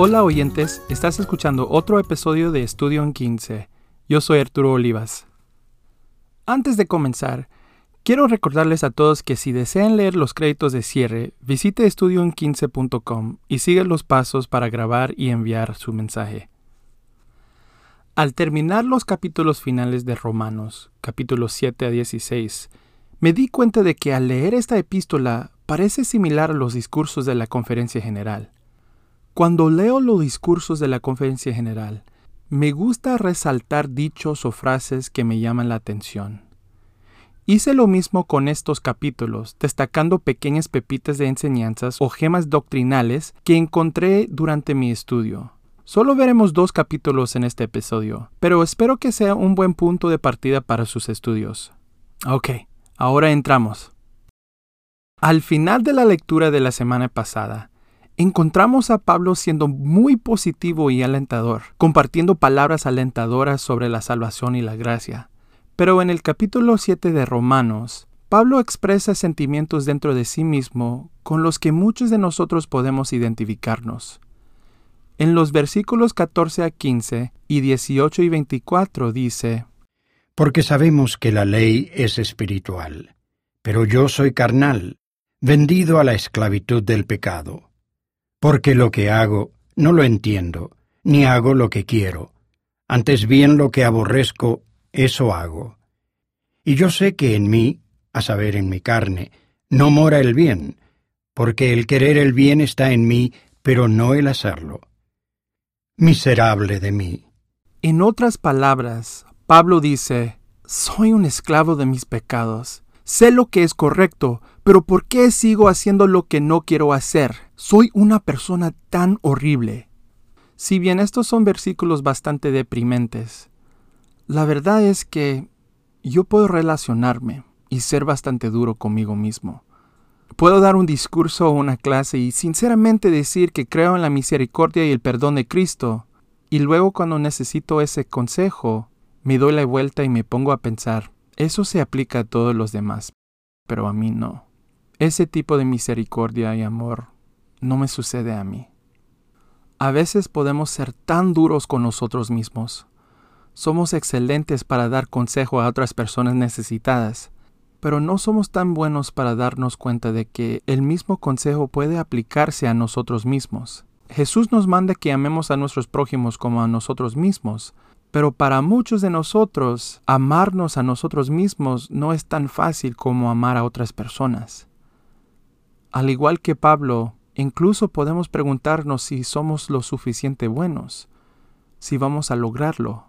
Hola oyentes, estás escuchando otro episodio de Estudio en 15. Yo soy Arturo Olivas. Antes de comenzar, quiero recordarles a todos que si desean leer los créditos de cierre, visite estudioen15.com y siga los pasos para grabar y enviar su mensaje. Al terminar los capítulos finales de Romanos, capítulos 7 a 16, me di cuenta de que al leer esta epístola parece similar a los discursos de la conferencia general. Cuando leo los discursos de la conferencia general, me gusta resaltar dichos o frases que me llaman la atención. Hice lo mismo con estos capítulos, destacando pequeñas pepitas de enseñanzas o gemas doctrinales que encontré durante mi estudio. Solo veremos dos capítulos en este episodio, pero espero que sea un buen punto de partida para sus estudios. Ok, ahora entramos. Al final de la lectura de la semana pasada, encontramos a Pablo siendo muy positivo y alentador, compartiendo palabras alentadoras sobre la salvación y la gracia. Pero en el capítulo 7 de Romanos, Pablo expresa sentimientos dentro de sí mismo con los que muchos de nosotros podemos identificarnos. En los versículos 14 a 15 y 18 y 24 dice, Porque sabemos que la ley es espiritual, pero yo soy carnal, vendido a la esclavitud del pecado. Porque lo que hago no lo entiendo, ni hago lo que quiero. Antes bien lo que aborrezco, eso hago. Y yo sé que en mí, a saber en mi carne, no mora el bien, porque el querer el bien está en mí, pero no el hacerlo. Miserable de mí. En otras palabras, Pablo dice, soy un esclavo de mis pecados. Sé lo que es correcto, pero ¿por qué sigo haciendo lo que no quiero hacer? Soy una persona tan horrible. Si bien estos son versículos bastante deprimentes, la verdad es que yo puedo relacionarme y ser bastante duro conmigo mismo. Puedo dar un discurso o una clase y sinceramente decir que creo en la misericordia y el perdón de Cristo, y luego cuando necesito ese consejo, me doy la vuelta y me pongo a pensar, eso se aplica a todos los demás, pero a mí no. Ese tipo de misericordia y amor no me sucede a mí. A veces podemos ser tan duros con nosotros mismos. Somos excelentes para dar consejo a otras personas necesitadas, pero no somos tan buenos para darnos cuenta de que el mismo consejo puede aplicarse a nosotros mismos. Jesús nos manda que amemos a nuestros prójimos como a nosotros mismos, pero para muchos de nosotros, amarnos a nosotros mismos no es tan fácil como amar a otras personas. Al igual que Pablo, incluso podemos preguntarnos si somos lo suficiente buenos, si vamos a lograrlo.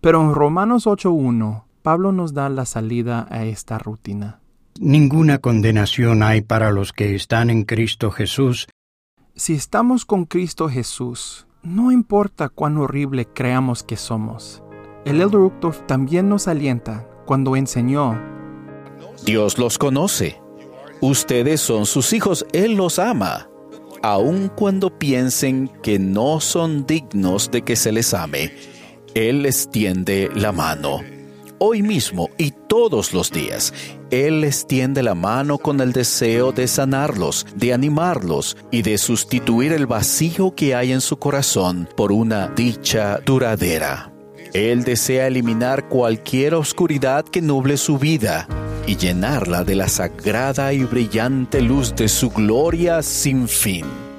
Pero en Romanos 8.1, Pablo nos da la salida a esta rutina. Ninguna condenación hay para los que están en Cristo Jesús. Si estamos con Cristo Jesús, no importa cuán horrible creamos que somos. El Elder Uchtdorf también nos alienta cuando enseñó, Dios los conoce. Ustedes son sus hijos, Él los ama, aun cuando piensen que no son dignos de que se les ame. Él les tiende la mano hoy mismo y todos los días. Él les tiende la mano con el deseo de sanarlos, de animarlos y de sustituir el vacío que hay en su corazón por una dicha duradera. Él desea eliminar cualquier oscuridad que nuble su vida y llenarla de la sagrada y brillante luz de su gloria sin fin.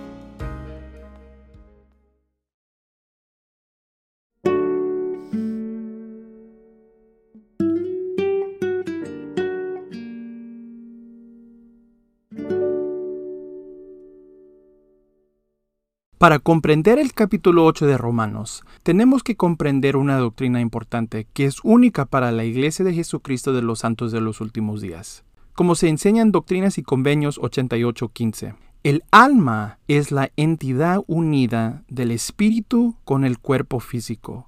Para comprender el capítulo 8 de Romanos, tenemos que comprender una doctrina importante que es única para la Iglesia de Jesucristo de los Santos de los Últimos Días. Como se enseña en Doctrinas y Convenios 88.15, el alma es la entidad unida del espíritu con el cuerpo físico.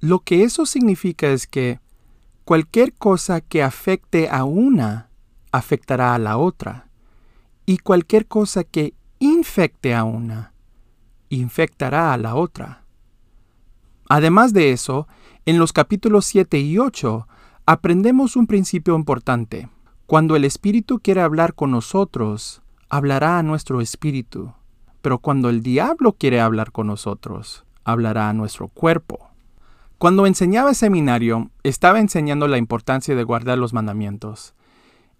Lo que eso significa es que cualquier cosa que afecte a una afectará a la otra, y cualquier cosa que infecte a una infectará a la otra. Además de eso, en los capítulos 7 y 8 aprendemos un principio importante. Cuando el Espíritu quiere hablar con nosotros, hablará a nuestro espíritu. pero cuando el diablo quiere hablar con nosotros, hablará a nuestro cuerpo. Cuando enseñaba seminario, estaba enseñando la importancia de guardar los mandamientos.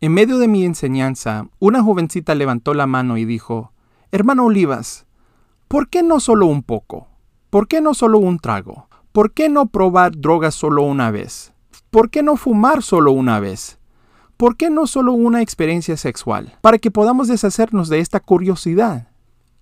En medio de mi enseñanza, una jovencita levantó la mano y dijo, Hermano Olivas, ¿por qué no solo un poco? ¿Por qué no solo un trago? ¿Por qué no probar drogas solo una vez? ¿Por qué no fumar solo una vez? ¿Por qué no solo una experiencia sexual? Para que podamos deshacernos de esta curiosidad.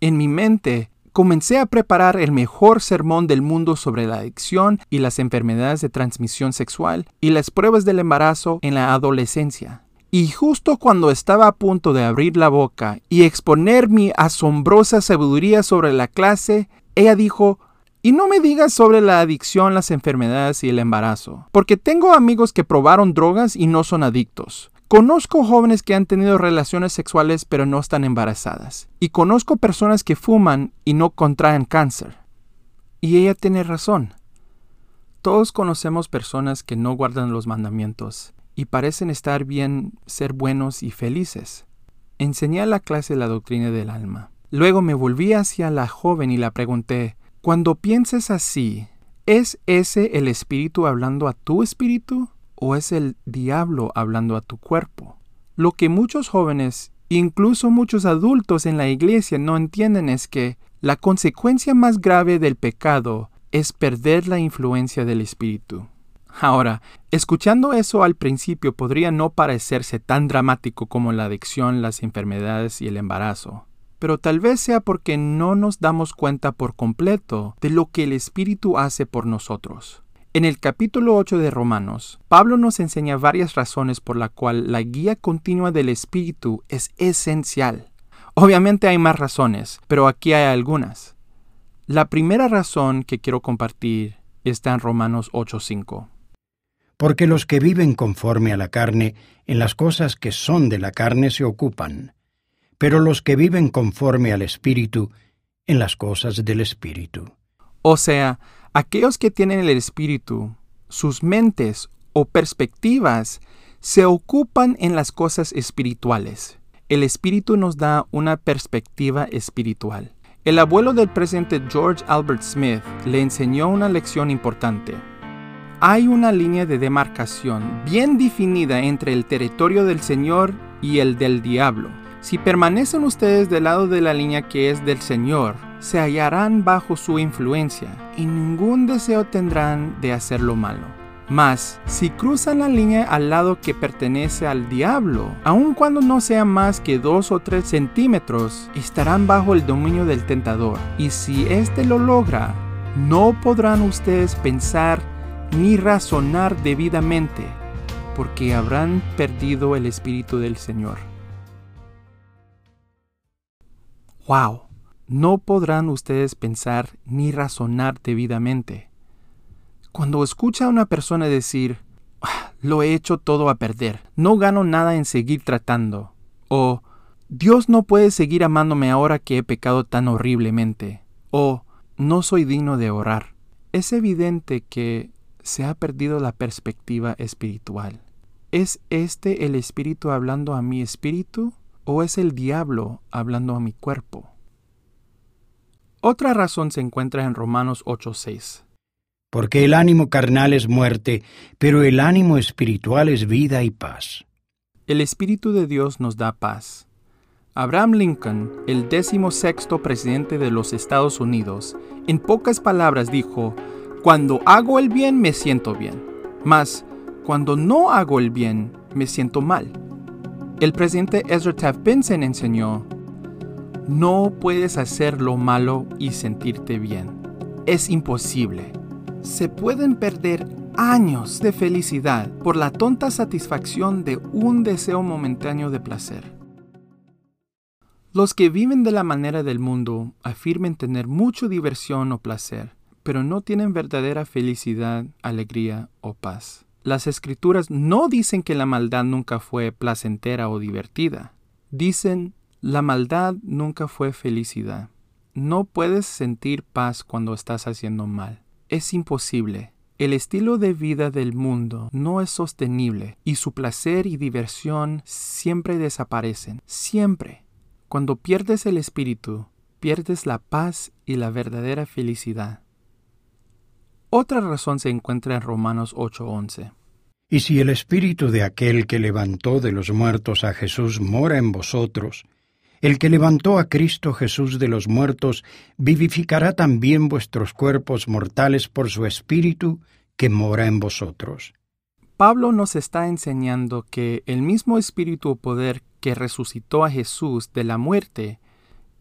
En mi mente, comencé a preparar el mejor sermón del mundo sobre la adicción y las enfermedades de transmisión sexual y las pruebas del embarazo en la adolescencia. Y justo cuando estaba a punto de abrir la boca y exponer mi asombrosa sabiduría sobre la clase, ella dijo, y no me digas sobre la adicción, las enfermedades y el embarazo, porque tengo amigos que probaron drogas y no son adictos. Conozco jóvenes que han tenido relaciones sexuales pero no están embarazadas. Y conozco personas que fuman y no contraen cáncer. Y ella tiene razón. Todos conocemos personas que no guardan los mandamientos y parecen estar bien, ser buenos y felices. Enseñé a la clase la doctrina del alma. Luego me volví hacia la joven y la pregunté, cuando pienses así, ¿es ese el espíritu hablando a tu espíritu o es el diablo hablando a tu cuerpo? Lo que muchos jóvenes, incluso muchos adultos en la iglesia no entienden es que la consecuencia más grave del pecado es perder la influencia del espíritu. Ahora, escuchando eso al principio podría no parecerse tan dramático como la adicción, las enfermedades y el embarazo pero tal vez sea porque no nos damos cuenta por completo de lo que el Espíritu hace por nosotros. En el capítulo 8 de Romanos, Pablo nos enseña varias razones por la cual la guía continua del Espíritu es esencial. Obviamente hay más razones, pero aquí hay algunas. La primera razón que quiero compartir está en Romanos 8:5. Porque los que viven conforme a la carne, en las cosas que son de la carne se ocupan, pero los que viven conforme al Espíritu en las cosas del Espíritu. O sea, aquellos que tienen el Espíritu, sus mentes o perspectivas se ocupan en las cosas espirituales. El Espíritu nos da una perspectiva espiritual. El abuelo del presidente George Albert Smith le enseñó una lección importante. Hay una línea de demarcación bien definida entre el territorio del Señor y el del diablo. Si permanecen ustedes del lado de la línea que es del Señor, se hallarán bajo su influencia y ningún deseo tendrán de hacer lo malo. Mas, si cruzan la línea al lado que pertenece al diablo, aun cuando no sea más que dos o tres centímetros, estarán bajo el dominio del tentador. Y si éste lo logra, no podrán ustedes pensar ni razonar debidamente, porque habrán perdido el Espíritu del Señor. wow, no podrán ustedes pensar ni razonar debidamente. Cuando escucha a una persona decir, ah, lo he hecho todo a perder, no gano nada en seguir tratando, o Dios no puede seguir amándome ahora que he pecado tan horriblemente, o no soy digno de orar, es evidente que se ha perdido la perspectiva espiritual. ¿Es este el espíritu hablando a mi espíritu? o es el diablo hablando a mi cuerpo? Otra razón se encuentra en Romanos 8:6. Porque el ánimo carnal es muerte, pero el ánimo espiritual es vida y paz. El Espíritu de Dios nos da paz. Abraham Lincoln, el décimo sexto presidente de los Estados Unidos, en pocas palabras dijo, Cuando hago el bien me siento bien, mas cuando no hago el bien me siento mal. El presidente Ezra Taft Benson enseñó, no puedes hacer lo malo y sentirte bien. Es imposible. Se pueden perder años de felicidad por la tonta satisfacción de un deseo momentáneo de placer. Los que viven de la manera del mundo afirmen tener mucha diversión o placer, pero no tienen verdadera felicidad, alegría o paz. Las escrituras no dicen que la maldad nunca fue placentera o divertida. Dicen, la maldad nunca fue felicidad. No puedes sentir paz cuando estás haciendo mal. Es imposible. El estilo de vida del mundo no es sostenible y su placer y diversión siempre desaparecen. Siempre. Cuando pierdes el espíritu, pierdes la paz y la verdadera felicidad. Otra razón se encuentra en Romanos 8:11. Y si el espíritu de aquel que levantó de los muertos a Jesús mora en vosotros, el que levantó a Cristo Jesús de los muertos vivificará también vuestros cuerpos mortales por su espíritu que mora en vosotros. Pablo nos está enseñando que el mismo espíritu o poder que resucitó a Jesús de la muerte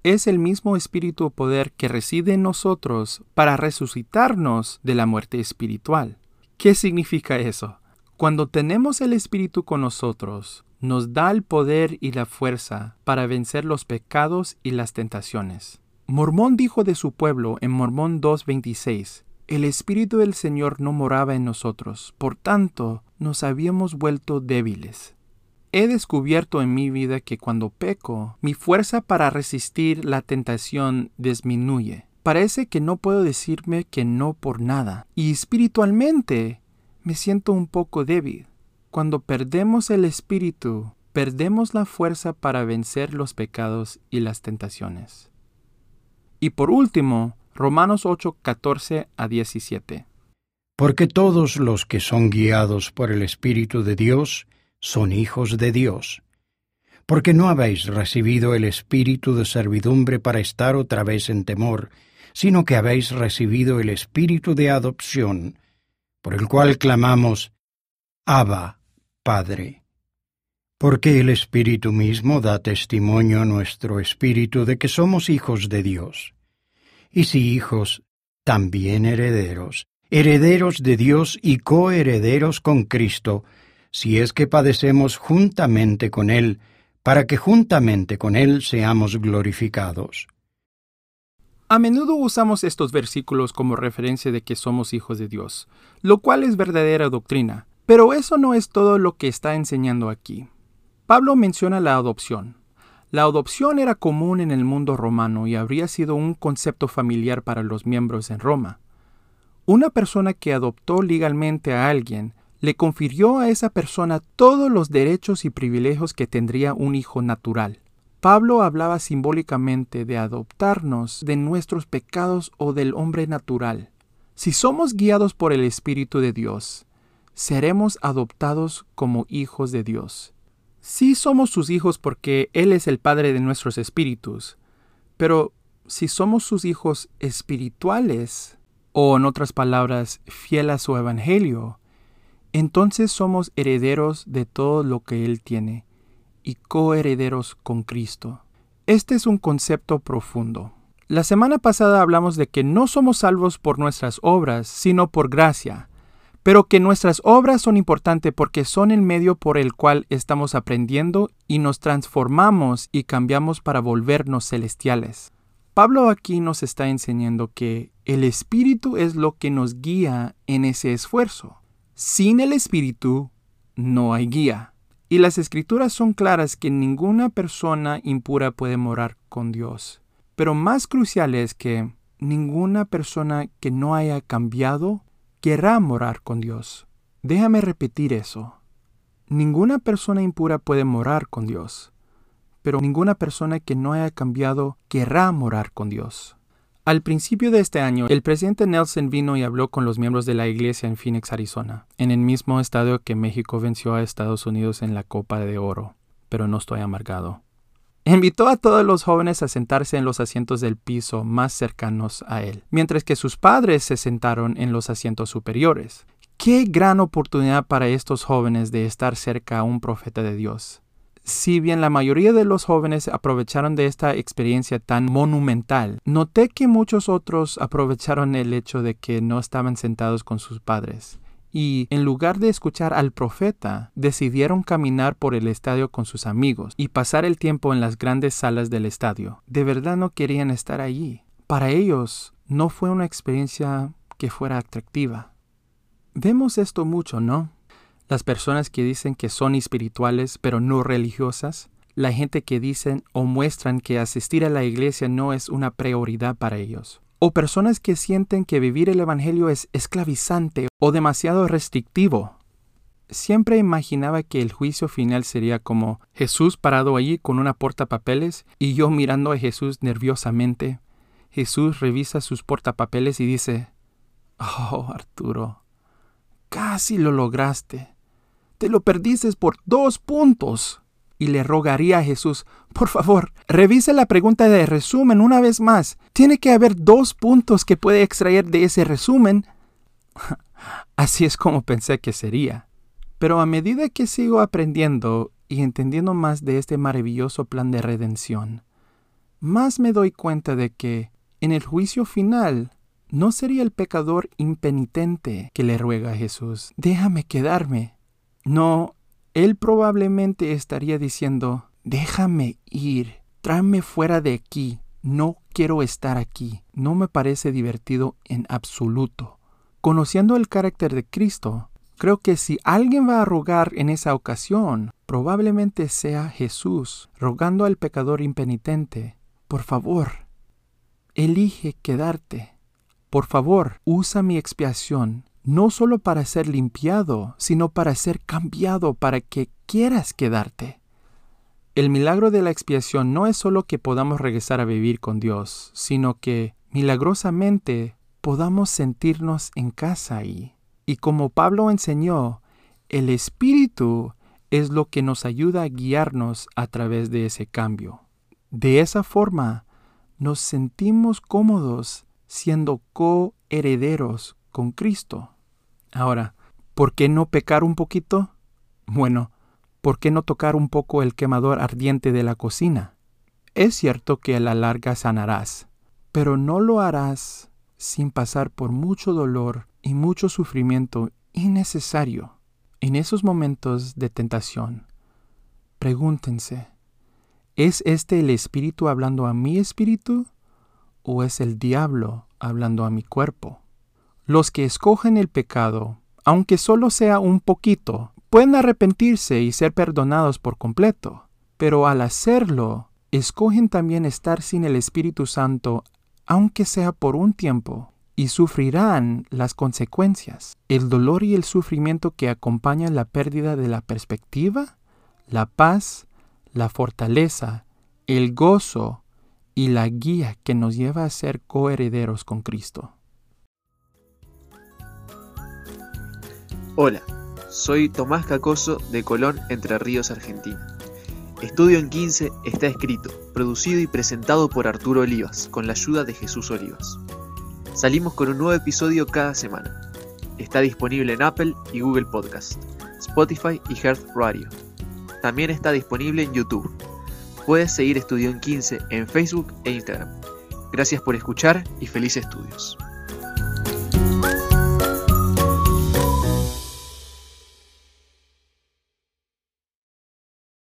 es el mismo espíritu o poder que reside en nosotros para resucitarnos de la muerte espiritual. ¿Qué significa eso? Cuando tenemos el espíritu con nosotros, nos da el poder y la fuerza para vencer los pecados y las tentaciones. Mormón dijo de su pueblo en Mormón 2.26, el Espíritu del Señor no moraba en nosotros, por tanto nos habíamos vuelto débiles. He descubierto en mi vida que cuando peco, mi fuerza para resistir la tentación disminuye. Parece que no puedo decirme que no por nada, y espiritualmente me siento un poco débil. Cuando perdemos el espíritu, perdemos la fuerza para vencer los pecados y las tentaciones. Y por último, Romanos 8, 14 a 17. Porque todos los que son guiados por el Espíritu de Dios son hijos de Dios. Porque no habéis recibido el espíritu de servidumbre para estar otra vez en temor, sino que habéis recibido el espíritu de adopción, por el cual clamamos, Abba, Padre. Porque el Espíritu mismo da testimonio a nuestro espíritu de que somos hijos de Dios. Y si hijos, también herederos, herederos de Dios y coherederos con Cristo, si es que padecemos juntamente con Él, para que juntamente con Él seamos glorificados. A menudo usamos estos versículos como referencia de que somos hijos de Dios, lo cual es verdadera doctrina, pero eso no es todo lo que está enseñando aquí. Pablo menciona la adopción. La adopción era común en el mundo romano y habría sido un concepto familiar para los miembros en Roma. Una persona que adoptó legalmente a alguien le confirió a esa persona todos los derechos y privilegios que tendría un hijo natural. Pablo hablaba simbólicamente de adoptarnos de nuestros pecados o del hombre natural. Si somos guiados por el Espíritu de Dios, seremos adoptados como hijos de Dios. Sí somos sus hijos porque Él es el Padre de nuestros espíritus, pero si somos sus hijos espirituales, o en otras palabras, fiel a su Evangelio, entonces somos herederos de todo lo que Él tiene y coherederos con Cristo. Este es un concepto profundo. La semana pasada hablamos de que no somos salvos por nuestras obras, sino por gracia, pero que nuestras obras son importantes porque son el medio por el cual estamos aprendiendo y nos transformamos y cambiamos para volvernos celestiales. Pablo aquí nos está enseñando que el Espíritu es lo que nos guía en ese esfuerzo. Sin el Espíritu no hay guía. Y las escrituras son claras que ninguna persona impura puede morar con Dios. Pero más crucial es que ninguna persona que no haya cambiado querrá morar con Dios. Déjame repetir eso. Ninguna persona impura puede morar con Dios, pero ninguna persona que no haya cambiado querrá morar con Dios. Al principio de este año, el presidente Nelson vino y habló con los miembros de la iglesia en Phoenix, Arizona, en el mismo estadio que México venció a Estados Unidos en la Copa de Oro, pero no estoy amargado. Invitó a todos los jóvenes a sentarse en los asientos del piso más cercanos a él, mientras que sus padres se sentaron en los asientos superiores. Qué gran oportunidad para estos jóvenes de estar cerca a un profeta de Dios. Si bien la mayoría de los jóvenes aprovecharon de esta experiencia tan monumental, noté que muchos otros aprovecharon el hecho de que no estaban sentados con sus padres y, en lugar de escuchar al profeta, decidieron caminar por el estadio con sus amigos y pasar el tiempo en las grandes salas del estadio. De verdad no querían estar allí. Para ellos no fue una experiencia que fuera atractiva. Vemos esto mucho, ¿no? Las personas que dicen que son espirituales pero no religiosas, la gente que dicen o muestran que asistir a la iglesia no es una prioridad para ellos o personas que sienten que vivir el Evangelio es esclavizante o demasiado restrictivo. siempre imaginaba que el juicio final sería como Jesús parado allí con una portapapeles y yo mirando a Jesús nerviosamente. Jesús revisa sus portapapeles y dice, Oh, Arturo, casi lo lograste. Te lo perdiste por dos puntos. Y le rogaría a Jesús, por favor, revise la pregunta de resumen una vez más. Tiene que haber dos puntos que puede extraer de ese resumen. Así es como pensé que sería. Pero a medida que sigo aprendiendo y entendiendo más de este maravilloso plan de redención, más me doy cuenta de que en el juicio final no sería el pecador impenitente que le ruega a Jesús, déjame quedarme. No, él probablemente estaría diciendo, déjame ir, tráeme fuera de aquí, no quiero estar aquí, no me parece divertido en absoluto. Conociendo el carácter de Cristo, Creo que si alguien va a rogar en esa ocasión, probablemente sea Jesús, rogando al pecador impenitente, por favor, elige quedarte. Por favor, usa mi expiación, no solo para ser limpiado, sino para ser cambiado, para que quieras quedarte. El milagro de la expiación no es solo que podamos regresar a vivir con Dios, sino que, milagrosamente, podamos sentirnos en casa ahí. Y como Pablo enseñó, el Espíritu es lo que nos ayuda a guiarnos a través de ese cambio. De esa forma, nos sentimos cómodos siendo coherederos con Cristo. Ahora, ¿por qué no pecar un poquito? Bueno, ¿por qué no tocar un poco el quemador ardiente de la cocina? Es cierto que a la larga sanarás, pero no lo harás sin pasar por mucho dolor y mucho sufrimiento innecesario. En esos momentos de tentación, pregúntense, ¿es este el espíritu hablando a mi espíritu o es el diablo hablando a mi cuerpo? Los que escogen el pecado, aunque solo sea un poquito, pueden arrepentirse y ser perdonados por completo, pero al hacerlo, escogen también estar sin el Espíritu Santo, aunque sea por un tiempo, y sufrirán las consecuencias, el dolor y el sufrimiento que acompañan la pérdida de la perspectiva, la paz, la fortaleza, el gozo y la guía que nos lleva a ser coherederos con Cristo. Hola, soy Tomás Cacoso de Colón, Entre Ríos, Argentina. Estudio en 15 está escrito, producido y presentado por Arturo Olivas, con la ayuda de Jesús Olivas. Salimos con un nuevo episodio cada semana. Está disponible en Apple y Google Podcast, Spotify y Heart Radio. También está disponible en YouTube. Puedes seguir Estudio en 15 en Facebook e Instagram. Gracias por escuchar y felices estudios.